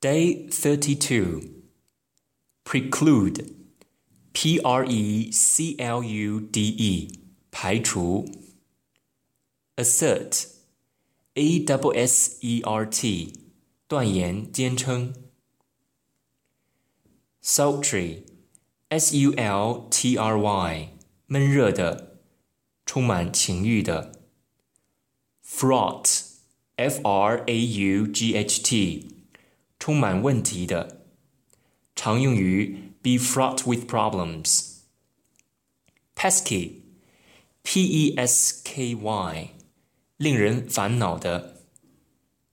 Day 32. Preclude. P R E C L U D E. 排除。Assert. A S S E R T. 断言、坚称。Sultry. S U L T R Y. 闷热的，充满情欲的。Fraught. F R A U G H T. 充满问题的，常用于 be fraught with problems。pesky，p e s k y，令人烦恼的。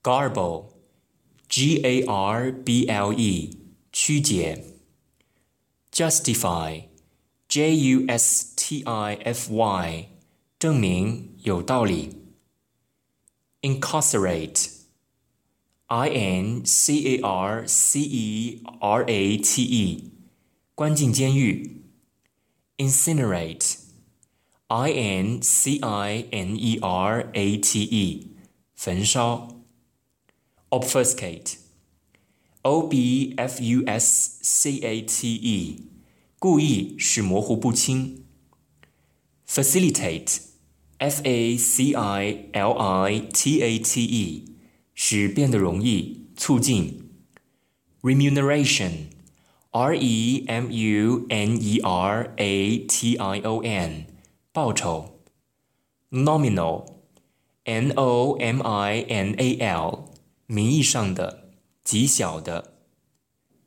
garble，g a r b l e，曲解。justify，j u s t i f y，证明有道理。incarcerate。 I N C A R C E R A T E，关进监狱。Incinerate，I N C I N E R A T E，焚烧。Obfuscate，O B F U S C A T E，故意使模糊不清。Facilitate，F A C I L I T A T E。 使变得容易，促进。remuneration，r e m u n e r a t i o n，报酬。nominal，n o m i n a l，名义上的，极小的。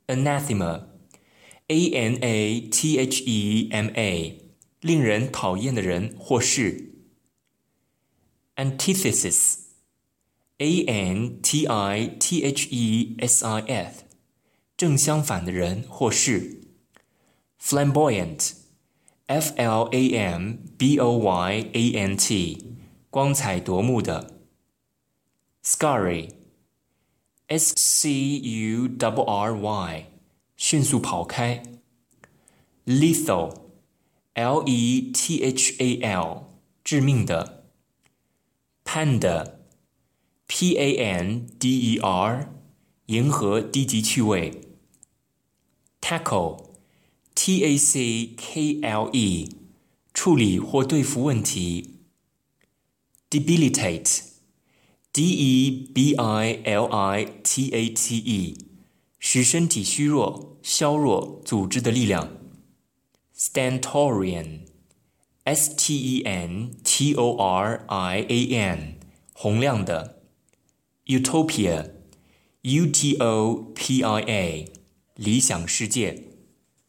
anathema，a n a t h e m a，令人讨厌的人或事。antithesis。 A N T I T H E S I F，正相反的人或事。Flamboyant，F L A M B O Y A N T，光彩夺目的。Scurry，S C U R R Y，迅速跑开。Lethal，L E T H A L，致命的。Panda。P A N D E R，迎合低级趣味。Tackle，T A C K L E，处理或对付问题。Debilitate，D E B I L I T A T E，使身体虚弱、削弱组织的力量。Stentorian，S T E N T O R I A N，洪亮的。Utopia, U T O P I A，理想世界。